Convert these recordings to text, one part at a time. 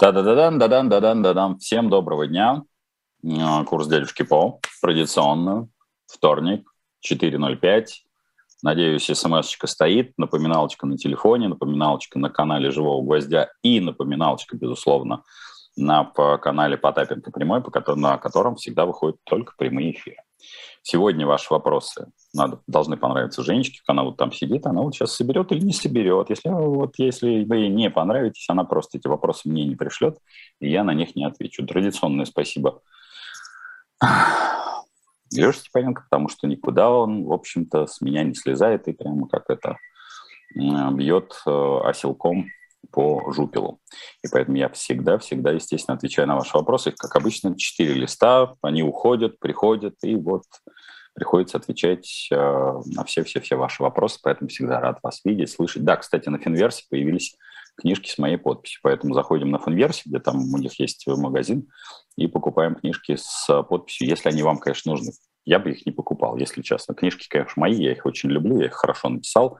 Да-да-да-дан, да-дан, да-дан, да-дан. Всем доброго дня. А, курс дядюшки По. Традиционно. Вторник, 4.05. Надеюсь, смс-очка стоит, напоминалочка на телефоне, напоминалочка на канале «Живого гвоздя» и напоминалочка, безусловно, на канале Потапенко прямой, по на котором всегда выходят только прямые эфиры. Сегодня ваши вопросы надо, должны понравиться Женечке, она вот там сидит, она вот сейчас соберет или не соберет. Если, вот, если вы ей не понравитесь, она просто эти вопросы мне не пришлет, и я на них не отвечу. Традиционное спасибо Леша Степаненко, потому что никуда он, в общем-то, с меня не слезает и прямо как это бьет э, оселком по жупелу. И поэтому я всегда-всегда, естественно, отвечаю на ваши вопросы. Как обычно, четыре листа, они уходят, приходят, и вот приходится отвечать э, на все-все-все ваши вопросы, поэтому всегда рад вас видеть, слышать. Да, кстати, на Финверсе появились книжки с моей подписью, поэтому заходим на Финверсе, где там у них есть магазин, и покупаем книжки с подписью, если они вам, конечно, нужны. Я бы их не покупал, если честно. Книжки, конечно, мои, я их очень люблю, я их хорошо написал.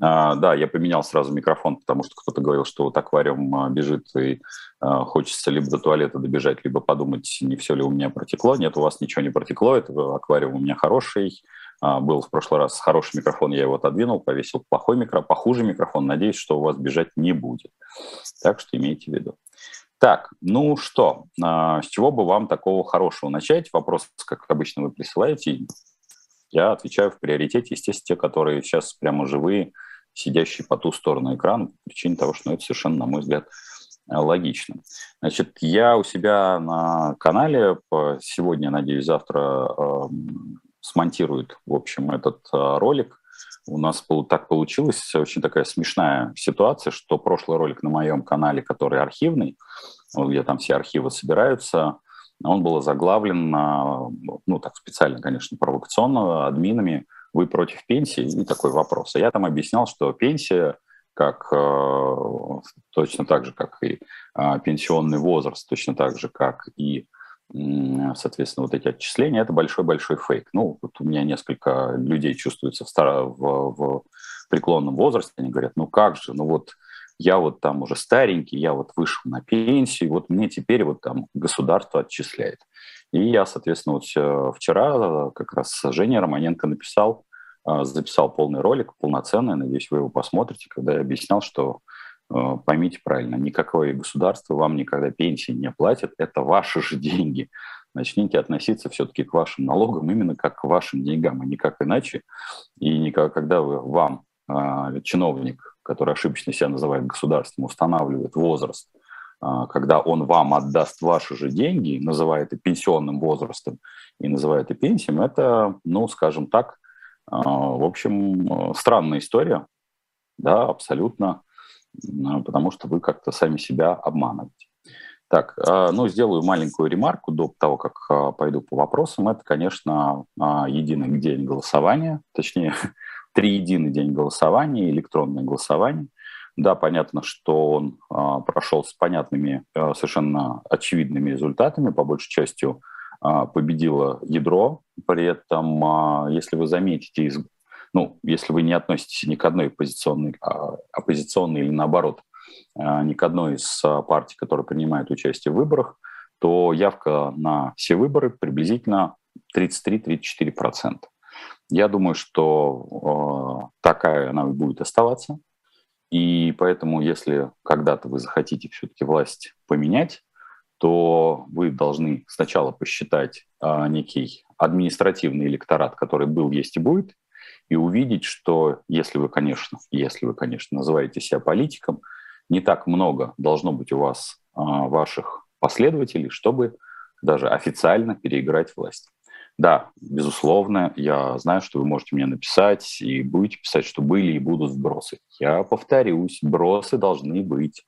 А, да, я поменял сразу микрофон, потому что кто-то говорил, что вот аквариум а, бежит и а, хочется либо до туалета добежать, либо подумать, не все ли у меня протекло. Нет, у вас ничего не протекло, это аквариум у меня хороший. Был в прошлый раз хороший микрофон, я его отодвинул, повесил плохой микрофон, похуже микрофон. Надеюсь, что у вас бежать не будет. Так что имейте в виду. Так, ну что, с чего бы вам такого хорошего начать? Вопрос, как обычно, вы присылаете. Я отвечаю в приоритете, естественно, те, которые сейчас прямо живые, сидящий по ту сторону экрана по причине того, что ну, это совершенно, на мой взгляд, э, логично. Значит, я у себя на канале сегодня, надеюсь, завтра э, смонтируют, в общем, этот э, ролик. У нас так получилась очень такая смешная ситуация, что прошлый ролик на моем канале, который архивный, где там все архивы собираются, он был заглавлен, ну так специально, конечно, провокационно админами, вы против пенсии? И такой вопрос. А я там объяснял, что пенсия, как э, точно так же, как и э, пенсионный возраст, точно так же, как и соответственно, вот эти отчисления, это большой-большой фейк. Ну, вот у меня несколько людей чувствуются в, старо, в, в преклонном возрасте, они говорят, ну как же, ну вот я вот там уже старенький, я вот вышел на пенсию, вот мне теперь вот там государство отчисляет. И я, соответственно, вот э, вчера э, как раз Женя Романенко написал, э, записал полный ролик, полноценный, надеюсь, вы его посмотрите, когда я объяснял, что поймите правильно, никакое государство вам никогда пенсии не платит, это ваши же деньги. Начните относиться все-таки к вашим налогам именно как к вашим деньгам, а никак иначе. И никак, когда вы, вам чиновник, который ошибочно себя называет государством, устанавливает возраст – когда он вам отдаст ваши же деньги, называет это пенсионным возрастом и называет это пенсией, это, ну, скажем так, а, в общем, странная история, да, абсолютно, потому что вы как-то сами себя обманываете. Так, а, ну, сделаю маленькую ремарку до того, как пойду по вопросам. Это, конечно, единый день голосования, точнее, триединый день голосования, электронное голосование – да, понятно, что он а, прошел с понятными, а, совершенно очевидными результатами. По большей части а, победило ядро. При этом, а, если вы заметите, из, ну, если вы не относитесь ни к одной оппозиционной, а, оппозиционной или наоборот, а, ни к одной из а, партий, которые принимают участие в выборах, то явка на все выборы приблизительно 33-34%. Я думаю, что э, такая она будет оставаться. И поэтому, если когда-то вы захотите все-таки власть поменять, то вы должны сначала посчитать а, некий административный электорат, который был, есть и будет, и увидеть, что если вы, конечно, если вы, конечно, называете себя политиком, не так много должно быть у вас а, ваших последователей, чтобы даже официально переиграть власть. Да, безусловно, я знаю, что вы можете мне написать и будете писать, что были и будут сбросы. Я повторюсь, бросы должны быть.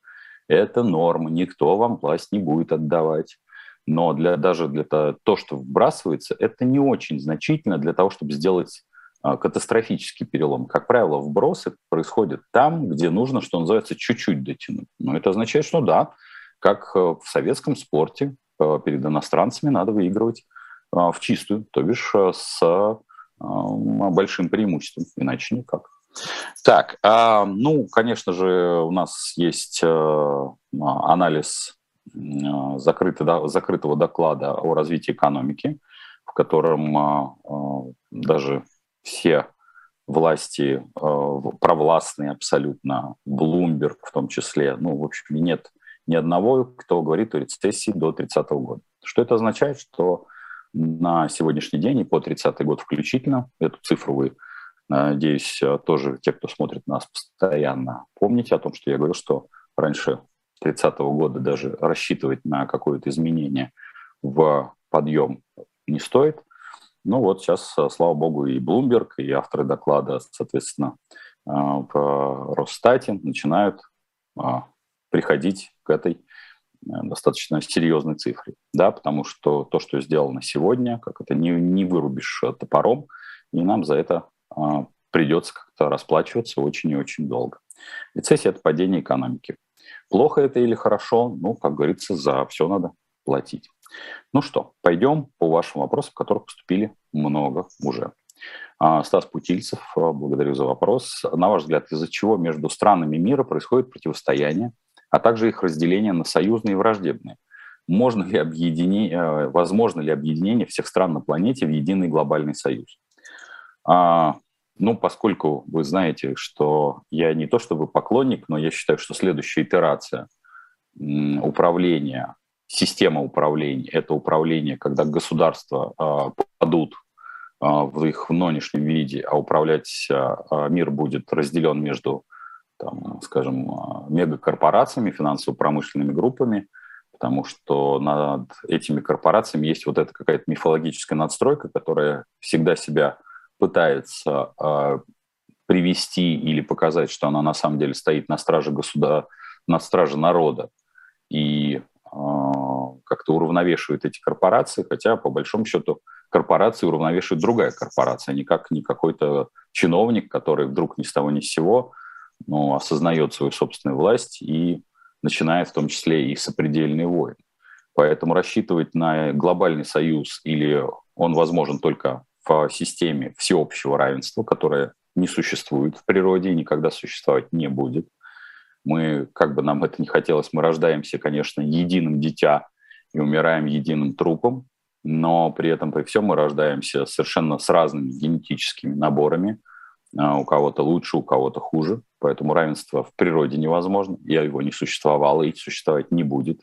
Это норма, никто вам власть не будет отдавать. Но для, даже для того, то, что вбрасывается, это не очень значительно для того, чтобы сделать а, катастрофический перелом. Как правило, вбросы происходят там, где нужно, что называется, чуть-чуть дотянуть. Но это означает, что да, как э, в советском спорте э, перед иностранцами надо выигрывать в чистую, то бишь э, с а, большим преимуществом, иначе никак. Так, а, ну, конечно же, у нас есть э, анализ э, закрытого, доклада о развитии экономики, в котором а, а, даже все власти провластные абсолютно, Блумберг в том числе, ну, в общем, нет ни одного, кто говорит о рецессии до 30 года. Что это означает? Что на сегодняшний день и по 30 год включительно, эту цифру вы, надеюсь, тоже те, кто смотрит нас постоянно, помните о том, что я говорил, что раньше 30 года даже рассчитывать на какое-то изменение в подъем не стоит. Ну вот сейчас, слава богу, и Bloomberg, и авторы доклада, соответственно, в Росстате начинают а, приходить к этой Э, достаточно серьезной цифре, да, потому что то, что сделано сегодня, как это не, не вырубишь э, топором, и нам за это а, придется как-то расплачиваться очень и очень долго. Рецессия – это падение экономики. Плохо это или хорошо? Ну, как говорится, за все надо платить. Ну что, пойдем по вашим вопросам, которых поступили много уже. А, Стас Путильцев, э, благодарю за вопрос. На ваш взгляд, из-за чего между странами мира происходит противостояние а также их разделение на союзные и враждебные. Можно ли объединение, э, возможно ли объединение всех стран на планете в единый глобальный союз? А, ну, поскольку вы знаете, что я не то чтобы поклонник, но я считаю, что следующая итерация управления, система управления, это управление, когда государства э, падут э, в их нынешнем виде, а управлять э, мир будет разделен между там, скажем, мегакорпорациями, финансово-промышленными группами, потому что над этими корпорациями есть вот эта какая-то мифологическая надстройка, которая всегда себя пытается э, привести или показать, что она на самом деле стоит на страже государства, на страже народа. И э, как-то уравновешивает эти корпорации, хотя по большому счету корпорации уравновешивает другая корпорация, а никак не какой-то чиновник, который вдруг ни с того ни с сего ну, осознает свою собственную власть и начинает в том числе и сопредельные войны. Поэтому рассчитывать на глобальный союз или он возможен только в системе всеобщего равенства, которое не существует в природе и никогда существовать не будет. Мы, как бы нам это не хотелось, мы рождаемся, конечно, единым дитя и умираем единым трупом, но при этом при всем мы рождаемся совершенно с разными генетическими наборами – у кого-то лучше, у кого-то хуже. Поэтому равенство в природе невозможно. Я его не существовало и существовать не будет.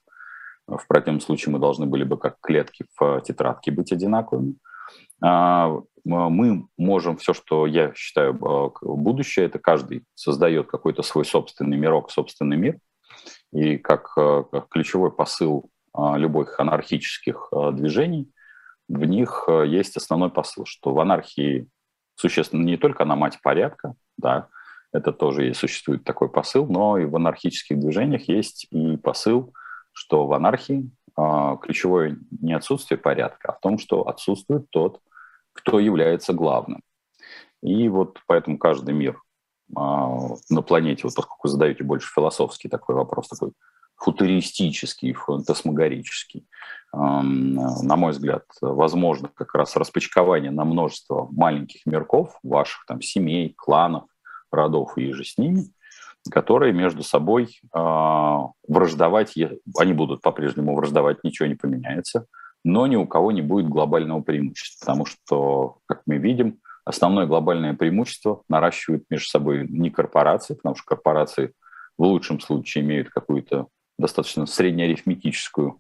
В противном случае мы должны были бы как клетки в тетрадке быть одинаковыми. А, мы можем все, что я считаю а, будущее, это каждый создает какой-то свой собственный мирок, собственный мир. И как ключевой посыл любых анархических движений, в них есть основной посыл, что в анархии существенно не только на мать порядка, да, это тоже и существует такой посыл, но и в анархических движениях есть и посыл, что в анархии э, ключевое не отсутствие порядка, а в том, что отсутствует тот, кто является главным. И вот поэтому каждый мир э, на планете, вот поскольку задаете больше философский такой вопрос, такой футуристический, фантасмагорический. На мой взгляд, возможно как раз распочкование на множество маленьких мирков, ваших там семей, кланов, родов и же с ними, которые между собой э, враждовать, они будут по-прежнему враждовать, ничего не поменяется, но ни у кого не будет глобального преимущества, потому что, как мы видим, основное глобальное преимущество наращивают между собой не корпорации, потому что корпорации в лучшем случае имеют какую-то достаточно среднеарифметическую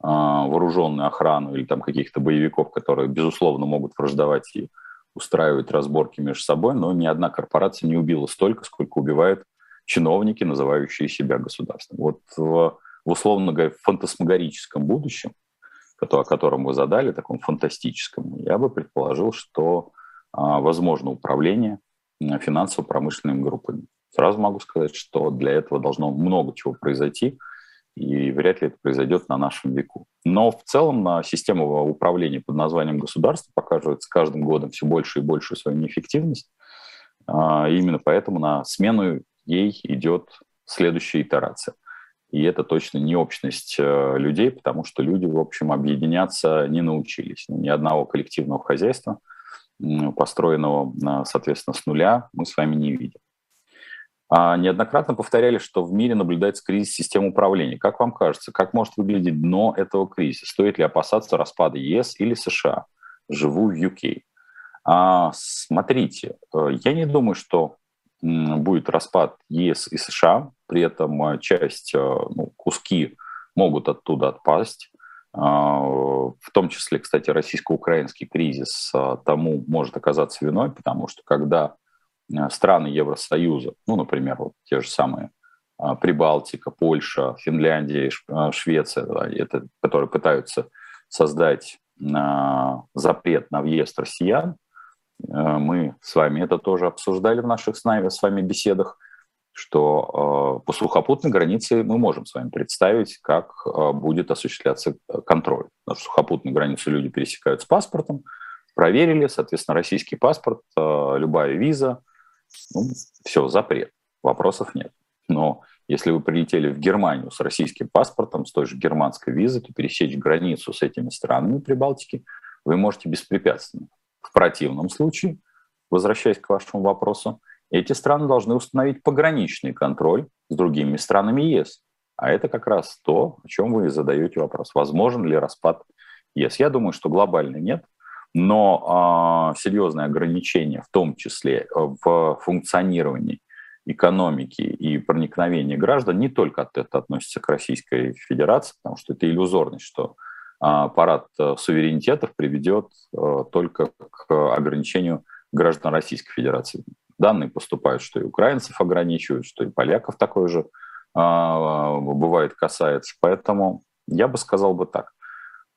а, вооруженную охрану или там каких-то боевиков, которые, безусловно, могут враждовать и устраивать разборки между собой, но ни одна корпорация не убила столько, сколько убивают чиновники, называющие себя государством. Вот в, в условно говоря, фантасмагорическом будущем, о котором вы задали, таком фантастическом, я бы предположил, что а, возможно управление финансово-промышленными группами. Сразу могу сказать, что для этого должно много чего произойти – и вряд ли это произойдет на нашем веку. Но в целом на система управления под названием государство показывает с каждым годом все больше и больше свою неэффективность. А, именно поэтому на смену ей идет следующая итерация. И это точно не общность э, людей, потому что люди, в общем, объединяться не научились. Ни одного коллективного хозяйства построенного, соответственно, с нуля, мы с вами не видим. А неоднократно повторяли, что в мире наблюдается кризис систем управления. Как вам кажется, как может выглядеть дно этого кризиса? Стоит ли опасаться распада ЕС или США? Живу в UK. А, смотрите, э, я не думаю, что будет распад ЕС и США, при этом э, часть, э, ну, куски могут оттуда отпасть. А, в том числе, кстати, российско-украинский кризис тому может оказаться виной, потому что когда страны Евросоюза, ну, например, вот те же самые а, Прибалтика, Польша, Финляндия, а, Швеция, это, которые пытаются создать а, запрет на въезд россиян, э, мы с вами это тоже обсуждали в наших с, вами беседах, что по сухопутной границе мы можем с вами представить, как будет осуществляться контроль. На сухопутную границу люди пересекают с паспортом, проверили, соответственно, российский паспорт, любая виза – ну, все, запрет, вопросов нет. Но если вы прилетели в Германию с российским паспортом, с той же германской визой, то пересечь границу с этими странами Прибалтики вы можете беспрепятственно. В противном случае, возвращаясь к вашему вопросу, эти страны должны установить пограничный контроль с другими странами ЕС. А это как раз то, о чем вы задаете вопрос. Возможен ли распад ЕС? Я думаю, что глобально нет но э, серьезные ограничения, в том числе э, в функционировании экономики и проникновении граждан, не только это относится к Российской Федерации, потому что это иллюзорность, что э, парад суверенитетов приведет э, только к ограничению граждан Российской Федерации. Данные поступают, что и украинцев ограничивают, что и поляков такое же э, бывает касается. Поэтому я бы сказал бы так.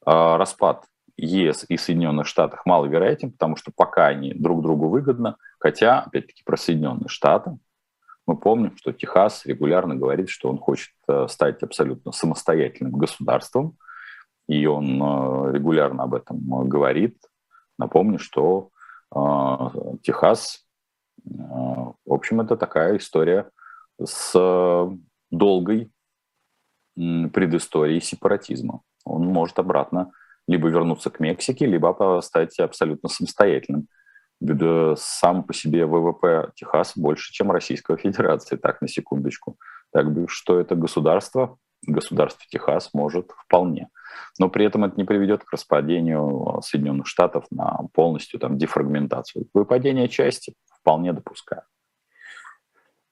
Распад ЕС и Соединенных Штатах маловероятен, потому что пока они друг другу выгодны, хотя, опять-таки, про Соединенные Штаты, мы помним, что Техас регулярно говорит, что он хочет э, стать абсолютно самостоятельным государством, и он э, регулярно об этом говорит. Напомню, что э, Техас, в общем, это такая история с долгой предысторией сепаратизма. Он может обратно либо вернуться к Мексике, либо стать абсолютно самостоятельным. Сам по себе ВВП Техаса больше, чем Российская Федерация, так, на секундочку. Так что это государство, государство Техас может вполне. Но при этом это не приведет к распадению Соединенных Штатов на полностью там, дефрагментацию. Выпадение части вполне допускаю.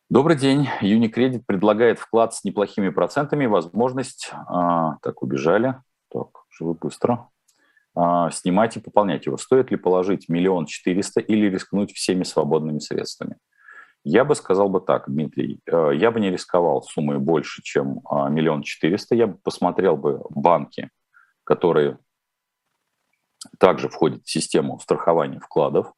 Добрый день. Unicredit предлагает вклад с неплохими процентами, возможность... А, так, убежали. Так, живы быстро. А, снимать и пополнять его. Стоит ли положить миллион четыреста или рискнуть всеми свободными средствами? Я бы сказал бы так, Дмитрий, э, я бы не рисковал суммой больше, чем а, миллион четыреста. Я бы посмотрел бы банки, которые также входят в систему страхования вкладов,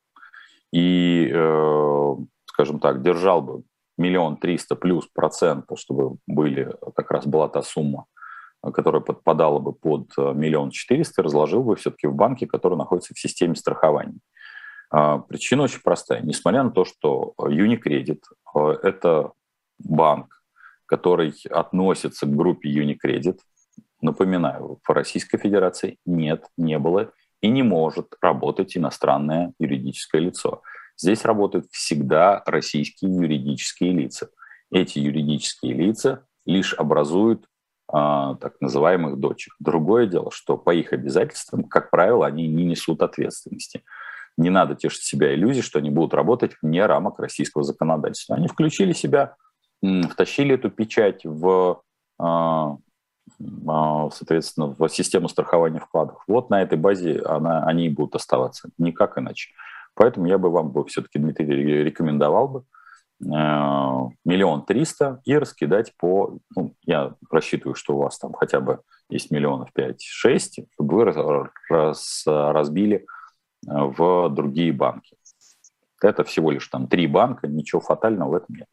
и, э, скажем так, держал бы миллион триста плюс процента, чтобы были, как раз была та сумма, которая подпадала бы под э, миллион четыреста, разложил бы все-таки в банке, который находится в системе страхования. А, причина очень простая. Несмотря на то, что Unicredit э, – это банк, который относится к группе Unicredit, напоминаю, в Российской Федерации нет, не было и не может работать иностранное юридическое лицо. Здесь работают всегда российские юридические лица. Эти юридические лица лишь образуют так называемых дочек. Другое дело, что по их обязательствам, как правило, они не несут ответственности. Не надо тешить себя иллюзией, что они будут работать вне рамок российского законодательства. Они включили себя, втащили эту печать в, а, а, соответственно, в систему страхования вкладов. Вот на этой базе она, они и будут оставаться, никак иначе. Поэтому я бы вам бы все-таки, Дмитрий, рекомендовал бы миллион триста и раскидать по, ну, я рассчитываю, что у вас там хотя бы есть миллионов пять-шесть, чтобы вы раз, разбили э, в другие банки. Это всего лишь там три банка, ничего фатального в этом нет.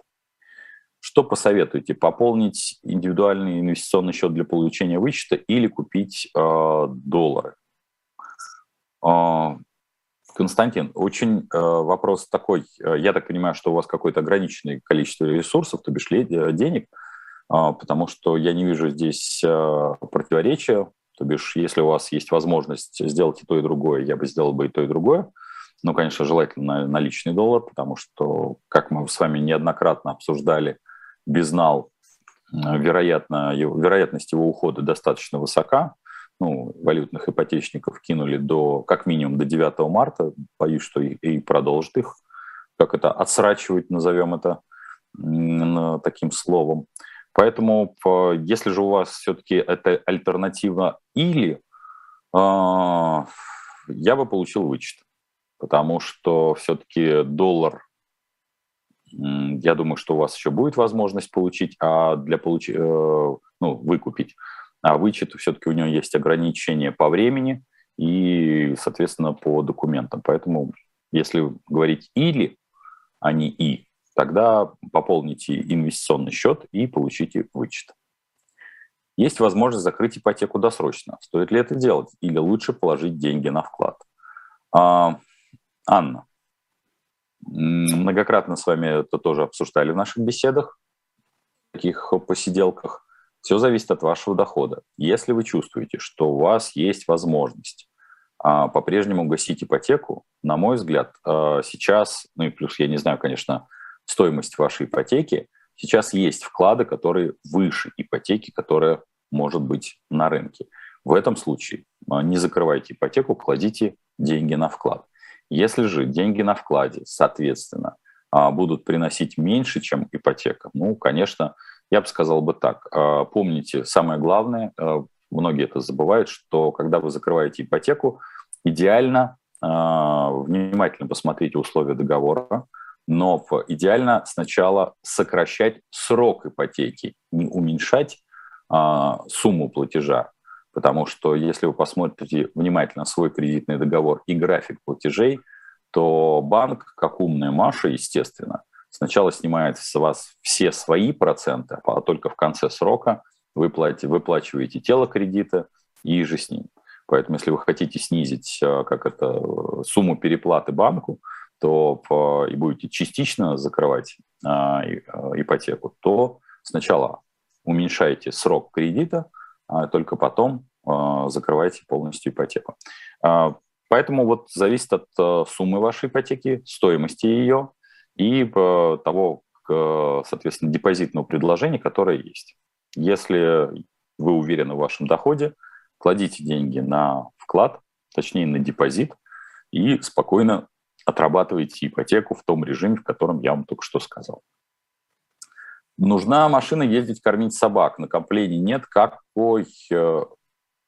Что посоветуете? Пополнить индивидуальный инвестиционный счет для получения вычета или купить э, доллары? Э, Константин, очень э, вопрос такой. Э, я так понимаю, что у вас какое-то ограниченное количество ресурсов, то бишь э, денег, э, потому что я не вижу здесь э, противоречия. То бишь, если у вас есть возможность сделать и то, и другое, я бы сделал бы и то, и другое. Ну, конечно, желательно наличный доллар, потому что, как мы с вами неоднократно обсуждали, безнал, вероятно, вероятность его ухода достаточно высока. Ну, валютных ипотечников кинули до, как минимум до 9 марта. Боюсь, что и, и продолжит их, как это, отсрачивать, назовем это таким словом. Поэтому, если же у вас все-таки это альтернатива или, а, я бы получил вычет потому что все-таки доллар, я думаю, что у вас еще будет возможность получить, а для получ... Э, ну, выкупить, а вычет все-таки у него есть ограничения по времени и, соответственно, по документам. Поэтому, если говорить или, а не и, тогда пополните инвестиционный счет и получите вычет. Есть возможность закрыть ипотеку досрочно. Стоит ли это делать? Или лучше положить деньги на вклад? А, Анна, многократно с вами это тоже обсуждали в наших беседах, таких посиделках. Все зависит от вашего дохода. Если вы чувствуете, что у вас есть возможность а, по-прежнему гасить ипотеку, на мой взгляд, а, сейчас, ну и плюс я не знаю, конечно, стоимость вашей ипотеки, сейчас есть вклады, которые выше ипотеки, которая может быть на рынке. В этом случае а, не закрывайте ипотеку, кладите деньги на вклад. Если же деньги на вкладе, соответственно, а, будут приносить меньше, чем ипотека, ну, конечно, я бы сказал бы так. А, помните, самое главное, а, многие это забывают, что когда вы закрываете ипотеку, идеально внимательно посмотрите условия договора, но идеально сначала сокращать срок ипотеки, не уменьшать сумму платежа, Потому что если вы посмотрите внимательно свой кредитный договор и график платежей, то банк, как умная Маша, естественно, сначала снимает с вас все свои проценты, а только в конце срока вы платите, выплачиваете тело кредита и же с ним. Поэтому если вы хотите снизить э, как это, сумму переплаты банку, то и будете частично закрывать ипотеку, то сначала уменьшайте срок кредита, а только потом закрываете полностью ипотеку. Поэтому вот зависит от э, суммы вашей ипотеки, стоимости ее и э, того, соответственно, депозитного предложения, которое есть. Если вы уверены в вашем доходе, кладите деньги на вклад, точнее на депозит, и спокойно отрабатывайте ипотеку в том режиме, в котором я вам только что сказал. Нужна машина ездить, кормить собак. Накоплений нет. Какой э,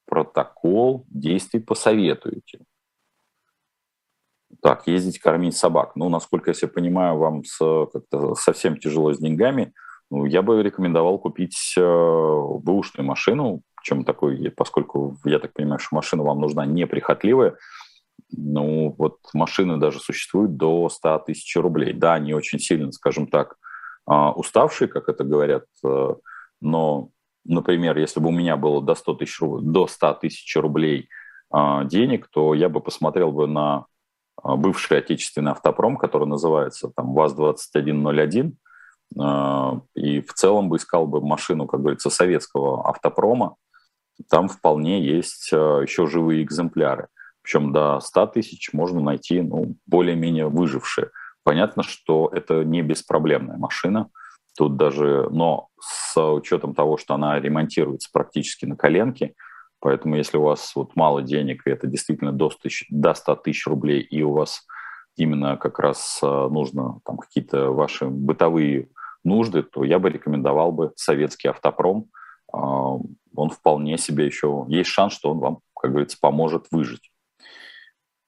протокол действий посоветуете? Так, ездить, кормить собак. Ну, насколько я себе понимаю, вам с, как-то совсем тяжело с деньгами. Ну, я бы рекомендовал купить э, бэушную машину, чем такой, поскольку я так понимаю, что машина вам нужна неприхотливая. Ну, вот машины даже существуют до 100 тысяч рублей. Да, они очень сильно, скажем так, а, уставшие, как это говорят, э, но, например, если бы у меня было до 100 тысяч, до 100 тысяч рублей а, денег, то я бы посмотрел бы на бывший отечественный автопром, который называется там ВАЗ-2101, и в целом бы искал бы машину, как говорится, советского автопрома. Там вполне есть еще живые экземпляры. Причем до 100 тысяч можно найти ну, более-менее выжившие. Понятно, что это не беспроблемная машина. Тут даже, но с учетом того, что она ремонтируется практически на коленке, поэтому если у вас вот мало денег, и это действительно до 100 тысяч, до 100 тысяч рублей, и у вас именно как раз а, нужно там какие-то ваши бытовые нужды, то я бы рекомендовал бы советский автопром. А, он вполне себе еще... Есть шанс, что он вам, как говорится, поможет выжить.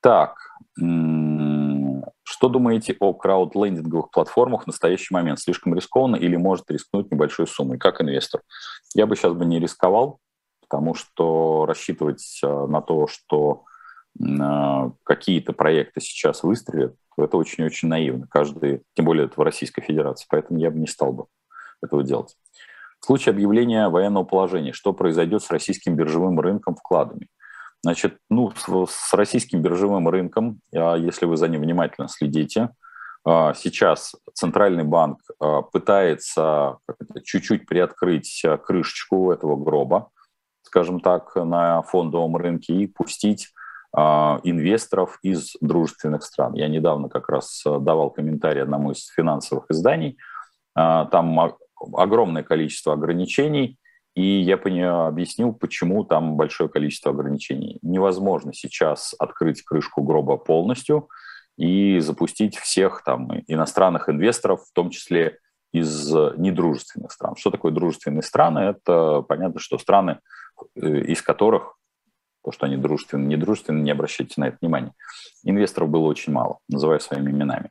Так, что думаете о краудлендинговых платформах в настоящий момент? Слишком рискованно или может рискнуть небольшой суммой, как инвестор? Я бы сейчас бы не рисковал, потому что рассчитывать э, на то, что э, какие-то проекты сейчас выстрелят, это очень-очень наивно. Каждый, тем более это в Российской Федерации, поэтому я бы не стал бы этого делать. В случае объявления военного положения, что произойдет с российским биржевым рынком вкладами? Значит, ну, с, российским биржевым рынком, а, если вы за ним внимательно следите, а, сейчас Центральный банк а, пытается чуть-чуть приоткрыть крышечку этого гроба, скажем так, на фондовом рынке и пустить инвесторов из дружественных стран. Я недавно как раз давал комментарий одному из финансовых изданий. Там огромное количество ограничений, и я объяснил, почему там большое количество ограничений. Невозможно сейчас открыть крышку гроба полностью и запустить всех там иностранных инвесторов, в том числе из недружественных стран. Что такое дружественные страны? Это понятно, что страны, э, из которых то, что они дружественны, недружественны, не обращайте на это внимания. Инвесторов было очень мало, называю своими именами.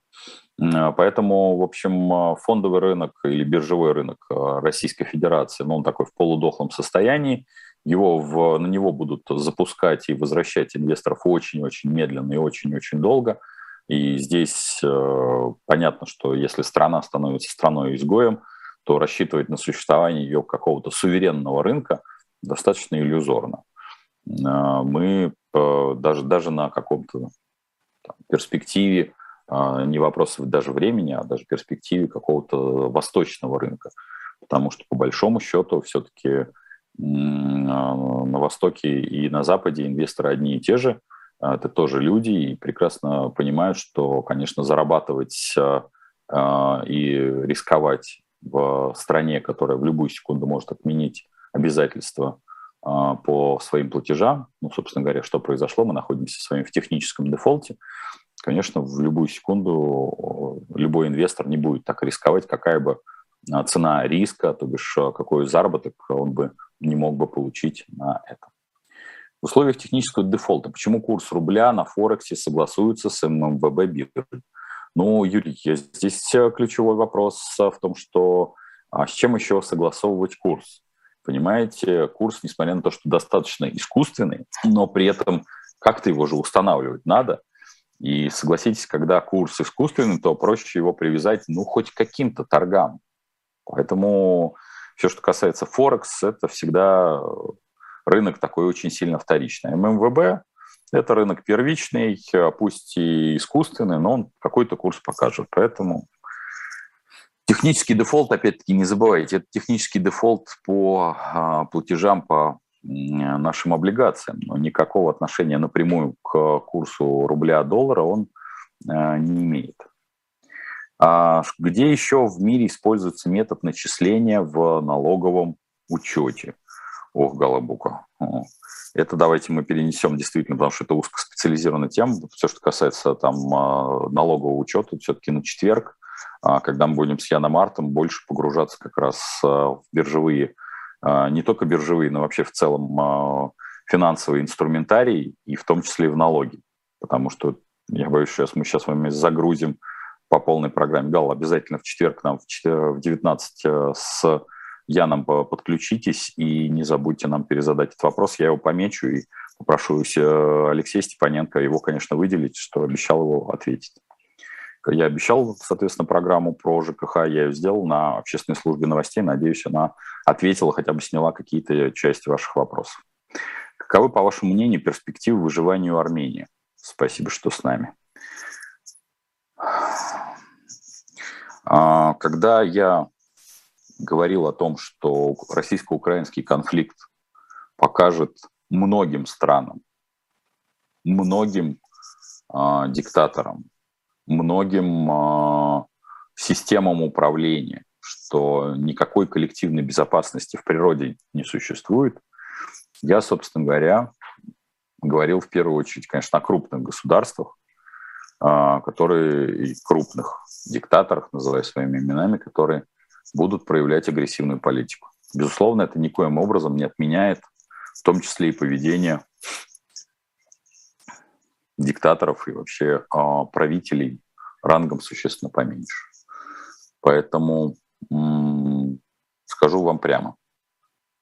Поэтому, в общем, фондовый рынок или биржевой рынок э, Российской Федерации, ну, он такой в полудохлом состоянии, его в, на него будут запускать и возвращать инвесторов очень-очень медленно и очень-очень долго. И здесь э, понятно, что если страна становится страной-изгоем, то рассчитывать на существование ее какого-то суверенного рынка достаточно иллюзорно. Э, мы э, даже, даже на каком-то перспективе, э, не вопрос даже времени, а даже перспективе какого-то восточного рынка. Потому что, по большому счету, все-таки на Востоке и на Западе инвесторы одни и те же. Это тоже люди и прекрасно понимают, что, конечно, зарабатывать и рисковать в стране, которая в любую секунду может отменить обязательства а, по своим платежам. Ну, собственно говоря, что произошло, мы находимся с вами в техническом дефолте. Конечно, в любую секунду любой инвестор не будет так рисковать, какая бы а, цена риска, то бишь а, какой заработок он бы не мог бы получить на это. В условиях технического дефолта почему курс рубля на Форексе согласуется с ММВБ биржей? Ну, Юрий, здесь ключевой вопрос в том, что а с чем еще согласовывать курс? Понимаете, курс, несмотря на то, что достаточно искусственный, но при этом как-то его же устанавливать надо. И согласитесь, когда курс искусственный, то проще его привязать, ну, хоть к каким-то торгам. Поэтому все, что касается Форекс, это всегда рынок такой очень сильно вторичный. ММВБ – это рынок первичный, пусть и искусственный, но он какой-то курс покажет. Поэтому Технический дефолт, опять-таки, не забывайте, это технический дефолт по а, платежам по нашим облигациям, но никакого отношения напрямую к курсу рубля-доллара он а, не имеет. А где еще в мире используется метод начисления в налоговом учете? Ох, Голобука. Это давайте мы перенесем действительно, потому что это узкоспециализированная тема. Все, что касается там налогового учета, все-таки на четверг когда мы будем с Яном Артом больше погружаться как раз а, в биржевые, а, не только биржевые, но вообще в целом финансовый инструментарий, и в том числе и в налоги. Потому что, я боюсь, сейчас мы сейчас с вами загрузим по полной программе. Гал, обязательно в четверг нам в 19 с Яном подключитесь и не забудьте нам перезадать этот вопрос. Я его помечу и попрошу Алексея Степаненко его, конечно, выделить, что обещал его ответить. Я обещал, соответственно, программу про ЖКХ, я ее сделал на общественной службе новостей. Надеюсь, она ответила, хотя бы сняла какие-то части ваших вопросов. Каковы, по вашему мнению, перспективы выживания у Армении? Спасибо, что с нами. А, когда я говорил о том, что российско-украинский конфликт покажет многим странам, многим э, диктаторам, многим э, системам управления, что никакой коллективной безопасности в природе не существует. Я, собственно говоря, говорил в первую очередь, конечно, о крупных государствах, э, которые крупных диктаторах, называя своими именами, которые будут проявлять агрессивную политику. Безусловно, это никоим образом не отменяет в том числе и поведение диктаторов и вообще э, правителей рангом существенно поменьше. Поэтому скажу вам прямо,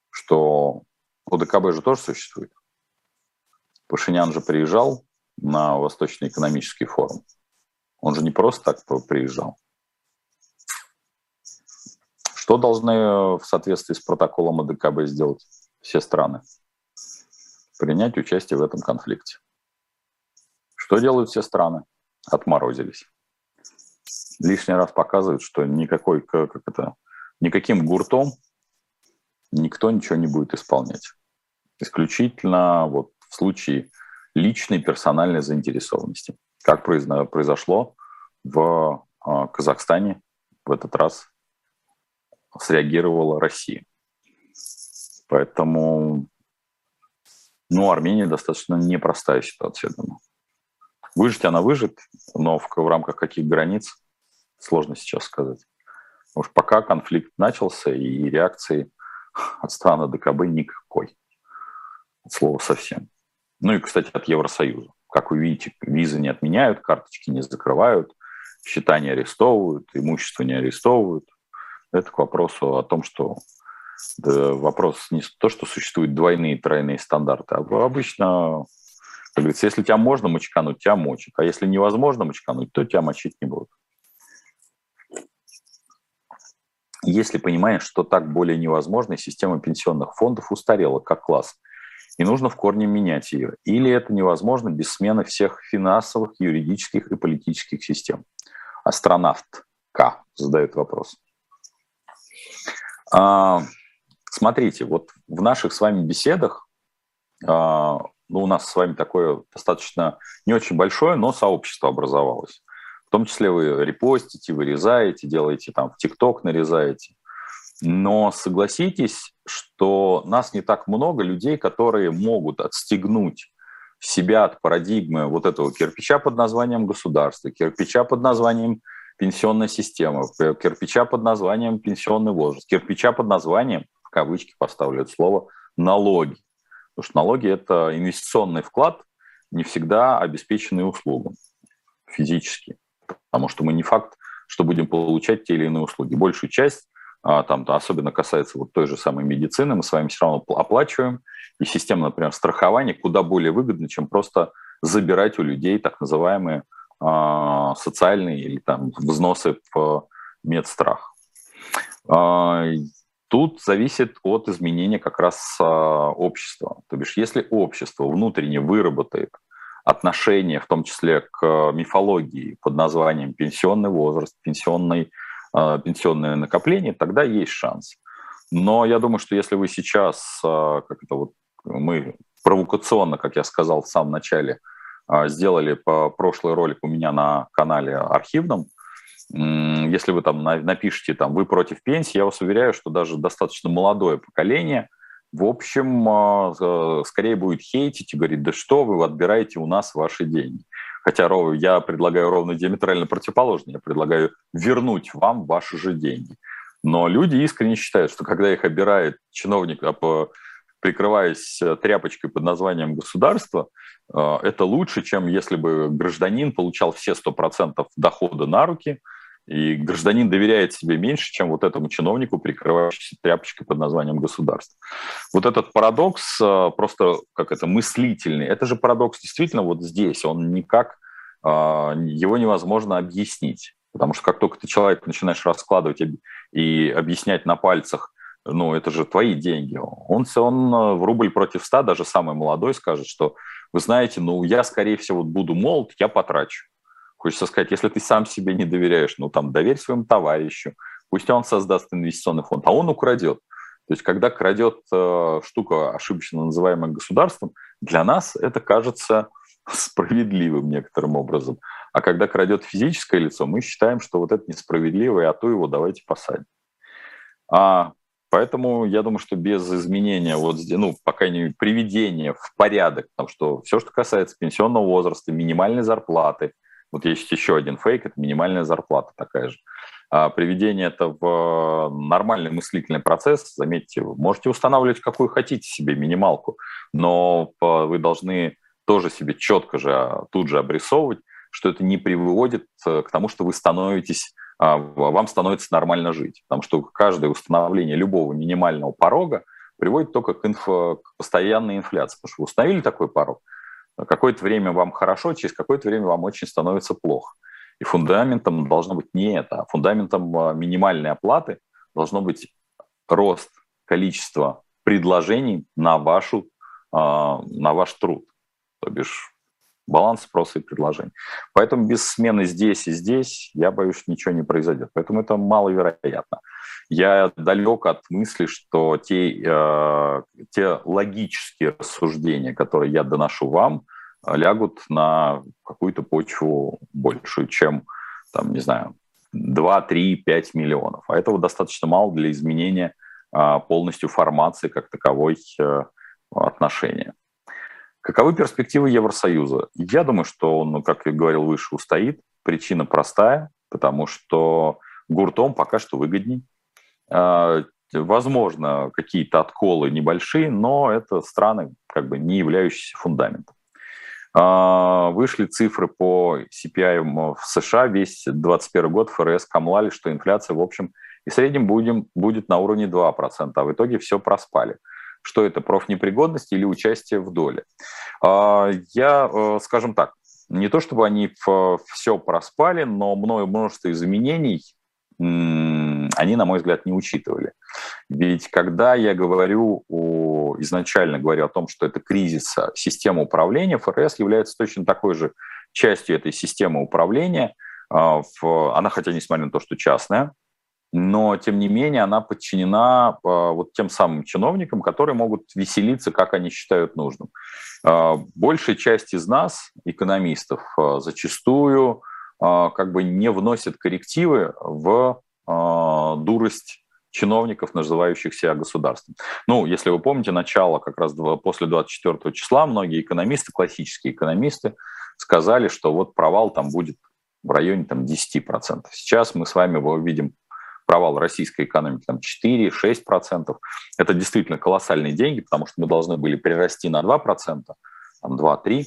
что ОДКБ же тоже существует. Пашинян же приезжал на Восточный экономический форум. Он же не просто так приезжал. Что должны в соответствии с протоколом ОДКБ сделать все страны? Принять участие в этом конфликте. Что делают все страны? Отморозились. Лишний раз показывают, что никакой, как это, никаким гуртом никто ничего не будет исполнять. Исключительно вот в случае личной персональной заинтересованности. Как произошло в а, Казахстане в этот раз среагировала Россия. Поэтому, ну, Армения достаточно непростая ситуация, я думаю. Выжить она выжит, но в, в рамках каких границ, сложно сейчас сказать. Уж пока конфликт начался, и реакции от страны ДКБ никакой. От слова совсем. Ну и, кстати, от Евросоюза. Как вы видите, визы не отменяют, карточки не закрывают, счета не арестовывают, имущество не арестовывают. Это к вопросу о том, что да, вопрос не то, что существуют двойные тройные стандарты, а обычно, как говорится, если тебя можно мочкануть, тебя мочат, а если невозможно мочкануть, то тебя мочить не будут. Если понимаешь, что так более невозможно, система пенсионных фондов устарела как класс, и нужно в корне менять ее. Или это невозможно без смены всех финансовых, юридических и политических систем. Астронавт К задает вопрос. А, смотрите, вот в наших с вами беседах, а, ну, у нас с вами такое достаточно не очень большое, но сообщество образовалось. В том числе вы репостите, вырезаете, делаете там в ТикТок, нарезаете. Но согласитесь, что нас не так много людей, которые могут отстегнуть себя от парадигмы вот этого кирпича под названием государство, кирпича под названием пенсионная система, кирпича под названием пенсионный возраст, кирпича под названием, в кавычки поставлю это слово, налоги. Потому что налоги – это инвестиционный вклад, не всегда обеспеченный услугам физически потому что мы не факт, что будем получать те или иные услуги. Большую часть, а, там, особенно касается вот той же самой медицины, мы с вами все равно оплачиваем, и система, например, страхования куда более выгодна, чем просто забирать у людей так называемые э, социальные или там взносы в медстрах. Э, тут зависит от изменения как раз э, общества. То бишь, если общество внутренне выработает отношение, в том числе к мифологии под названием пенсионный возраст, пенсионный, э, пенсионное накопление, тогда есть шанс. Но я думаю, что если вы сейчас, э, как это вот мы провокационно, как я сказал в самом начале, сделали по прошлый ролик у меня на канале архивном, если вы там напишите, там, вы против пенсии, я вас уверяю, что даже достаточно молодое поколение – в общем, а, скорее будет хейтить и говорить, да что вы отбираете у нас ваши деньги. Хотя я предлагаю ровно диаметрально противоположное. Я предлагаю вернуть вам ваши же деньги. Но люди искренне считают, что когда их обирает чиновник, а, прикрываясь э, тряпочкой под названием государство, э, это лучше, чем если бы гражданин получал все 100% дохода на руки – и гражданин доверяет себе меньше, чем вот этому чиновнику, прикрывающемуся тряпочкой под названием государство. Вот этот парадокс э, просто как это мыслительный. Это же парадокс действительно вот здесь. Он никак, э, его невозможно объяснить. Потому что как только ты человек начинаешь раскладывать и объяснять на пальцах, ну, это же твои деньги. Он, он э, в рубль против ста, даже самый молодой, скажет, что вы знаете, ну, я, скорее всего, буду молод, я потрачу. Хочется сказать, если ты сам себе не доверяешь, ну там доверь своему товарищу, пусть он создаст инвестиционный фонд, а он украдет. То есть, когда крадет э, штука, ошибочно называемая государством, для нас это кажется справедливым некоторым образом. А когда крадет физическое лицо, мы считаем, что вот это несправедливо, и а то его давайте посадим. А, поэтому я думаю, что без изменения, вот, ну, пока не приведения в порядок, потому что все, что касается пенсионного возраста, минимальной зарплаты – вот есть еще один фейк, это минимальная зарплата такая же. А приведение это в нормальный мыслительный процесс, заметьте, вы можете устанавливать какую хотите себе минималку, но вы должны тоже себе четко же а, тут же обрисовывать, что это не приводит э, к тому, что вы становитесь, а, вам становится нормально жить. Потому что каждое установление любого минимального порога приводит только к, инф... к постоянной инфляции. Потому что вы установили такой порог, Какое-то время вам хорошо, через какое-то время вам очень становится плохо. И фундаментом должно быть не это, а фундаментом а, минимальной оплаты должно быть рост количества предложений на, вашу, а, на ваш труд, то бишь баланс спроса и предложения. Поэтому без смены здесь и здесь, я боюсь, ничего не произойдет. Поэтому это маловероятно. Я далек от мысли, что те, э, те логические рассуждения, которые я доношу вам, лягут на какую-то почву большую, чем, там, не знаю, 2, 3, 5 миллионов. А этого достаточно мало для изменения а, полностью формации как таковой э, отношения. Каковы перспективы Евросоюза? Я думаю, что он, ну, как я говорил выше, устоит. Причина простая, потому что гуртом пока что выгодней. А, возможно, какие-то отколы небольшие, но это страны, как бы не являющиеся фундаментом. А, вышли цифры по CPI в США. Весь 2021 год ФРС камлали, что инфляция, в общем, и среднем будем, будет на уровне 2%, а в итоге все проспали. Что это, профнепригодность или участие в доле? А, я, э, скажем так, не то чтобы они все проспали, но множество изменений они, на мой взгляд, не учитывали. Ведь когда я говорю о, изначально говорю о том, что это кризис системы управления, ФРС является точно такой же частью этой системы управления. А, она, хотя несмотря на то, что частная, но тем не менее она подчинена а, вот тем самым чиновникам, которые могут веселиться, как они считают нужным. А, большая часть из нас, экономистов, зачастую как бы не вносит коррективы в дурость чиновников, называющих себя государством. Ну, если вы помните, начало как раз после 24 числа многие экономисты, классические экономисты, сказали, что вот провал там будет в районе там, 10%. Сейчас мы с вами видим провал российской экономики там 4-6%. Это действительно колоссальные деньги, потому что мы должны были прирасти на 2%, там 2-3%.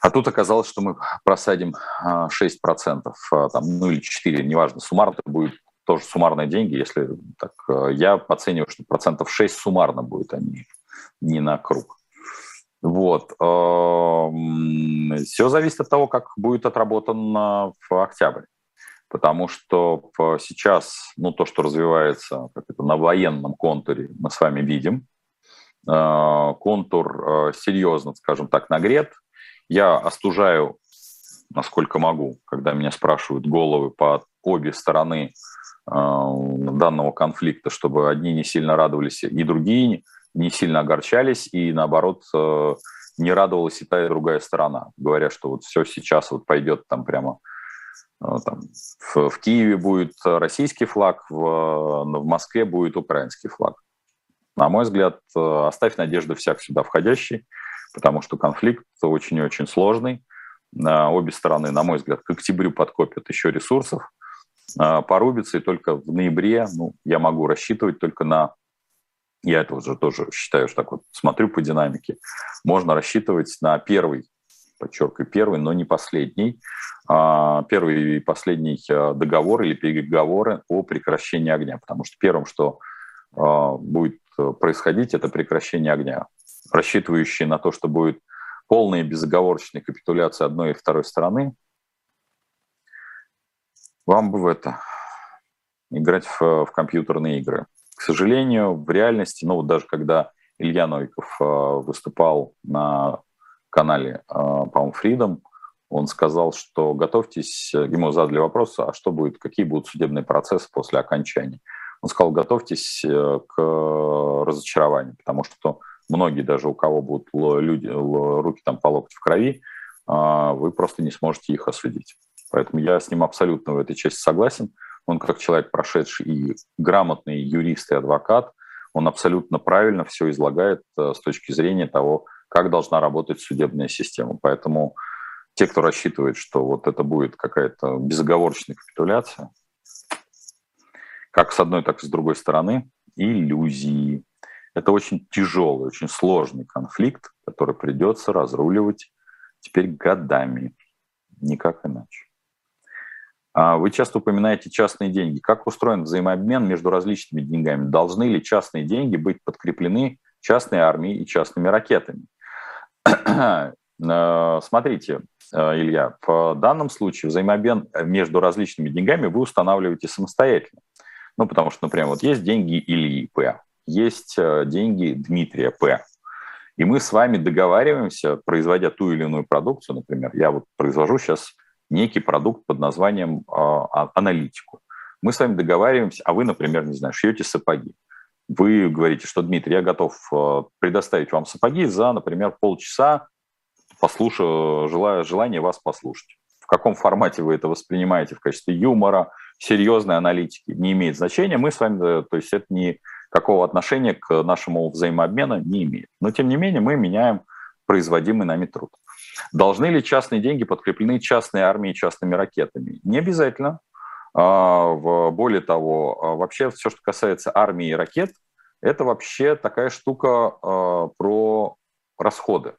А тут оказалось, что мы просадим 6%, а, а, там, ну или 4%, неважно, суммарно это будет тоже суммарные деньги, если так, э, я оцениваю, что процентов 6 суммарно будет, а не, не на круг. Вот. Все зависит от того, как будет отработан в октябрь. Потому что сейчас, ну, то, что развивается как это, на военном контуре, мы с вами видим. Э, контур э, серьезно, скажем так, нагрет. Я остужаю, насколько могу, когда меня спрашивают головы по обе стороны э, данного конфликта, чтобы одни не сильно радовались, и другие не сильно огорчались, и наоборот э, не радовалась и та, и другая сторона, говоря, что вот все сейчас вот пойдет там прямо э, там, в, в Киеве будет российский флаг, в, в Москве будет украинский флаг. На мой взгляд, оставь надежды всяк сюда входящий, потому что конфликт очень и очень сложный. Обе стороны, на мой взгляд, к октябрю подкопят еще ресурсов, а, порубятся, и только в ноябре ну, я могу рассчитывать только на я это уже тоже считаю, что так вот смотрю по динамике, можно рассчитывать на первый, подчеркиваю, первый, но не последний, а, первый и последний а, договор или переговоры о прекращении огня, потому что первым, что будет происходить, это прекращение огня рассчитывающие на то, что будет полная безоговорочная капитуляция одной и второй стороны, вам бы в это играть в, в компьютерные игры. К сожалению, в реальности, ну вот даже когда Илья Новиков э, выступал на канале, э, по-моему, Freedom, он сказал, что готовьтесь, ему задали вопрос, а что будет, какие будут судебные процессы после окончания. Он сказал, готовьтесь э, к разочарованию, потому что многие даже у кого будут люди, руки там по локоть в крови, а, вы просто не сможете их осудить. Поэтому я с ним абсолютно в этой части согласен. Он как человек, прошедший и грамотный юрист и адвокат, он абсолютно правильно все излагает э, с точки зрения того, как должна работать судебная система. Поэтому те, кто рассчитывает, что вот это будет какая-то безоговорочная капитуляция, как с одной, так и с другой стороны, иллюзии. Это очень тяжелый, очень сложный конфликт, который придется разруливать теперь годами, никак иначе. А вы часто упоминаете частные деньги. Как устроен взаимообмен между различными деньгами? Должны ли частные деньги быть подкреплены частной армией и частными ракетами? Э, смотрите, э, Илья, в данном случае взаимообмен между различными деньгами вы устанавливаете самостоятельно. Ну, потому что, например, вот есть деньги Ильи П, есть э, деньги Дмитрия П. И мы с вами договариваемся, производя ту или иную продукцию, например, я вот произвожу сейчас некий продукт под названием э, аналитику. Мы с вами договариваемся, а вы, например, не знаю, шьете сапоги. Вы говорите, что, Дмитрий, я готов э, предоставить вам сапоги за, например, полчаса послушу, желаю, желание вас послушать. В каком формате вы это воспринимаете в качестве юмора, серьезной аналитики, не имеет значения. Мы с вами, то есть это никакого отношения к нашему взаимообмену не имеет. Но тем не менее мы меняем производимый нами труд. Должны ли частные деньги подкреплены частной армией, частными ракетами? Не обязательно. А, более того, а, вообще все, что касается армии и ракет, это вообще такая штука а, про расходы.